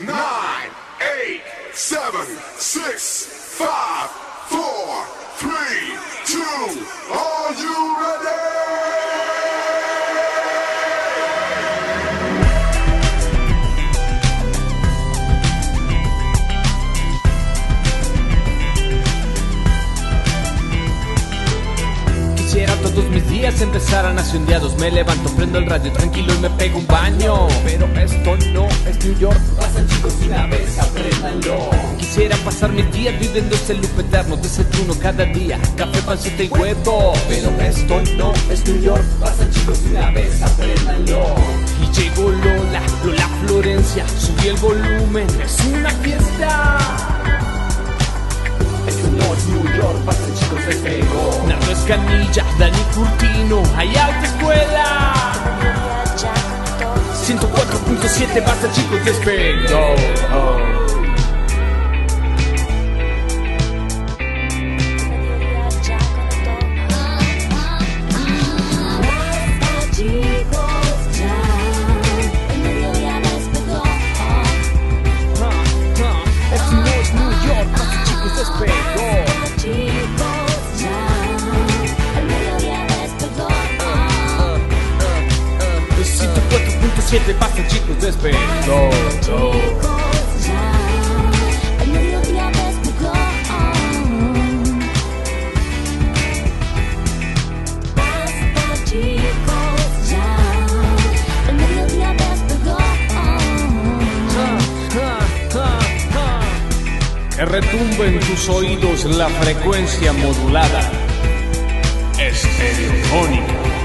nine, eight, seven, six, five, four, three, two. Are you ready? Todos mis días empezaran así un día dos Me levanto, prendo el radio tranquilo y me pego un baño Pero New York Pasa chicos una vez apréndanlo Quisiera pasar mis días viviendo ese loop eterno Desayuno cada día, café, pancita y huevo Pero esto no es New York Pasa chicos una vez apréndanlo Y llegó Lola, Lola Florencia Subí el volumen, es una fiesta esto no es New York, pasa chicos se pegó Nardo Escanilla, Dani Curtino, hay alta escuela 104.7 basta chicos despegó Chicos, chicos, ya, el mediodía despegó. Que retumbe en tus oídos la frecuencia modulada Estereofónica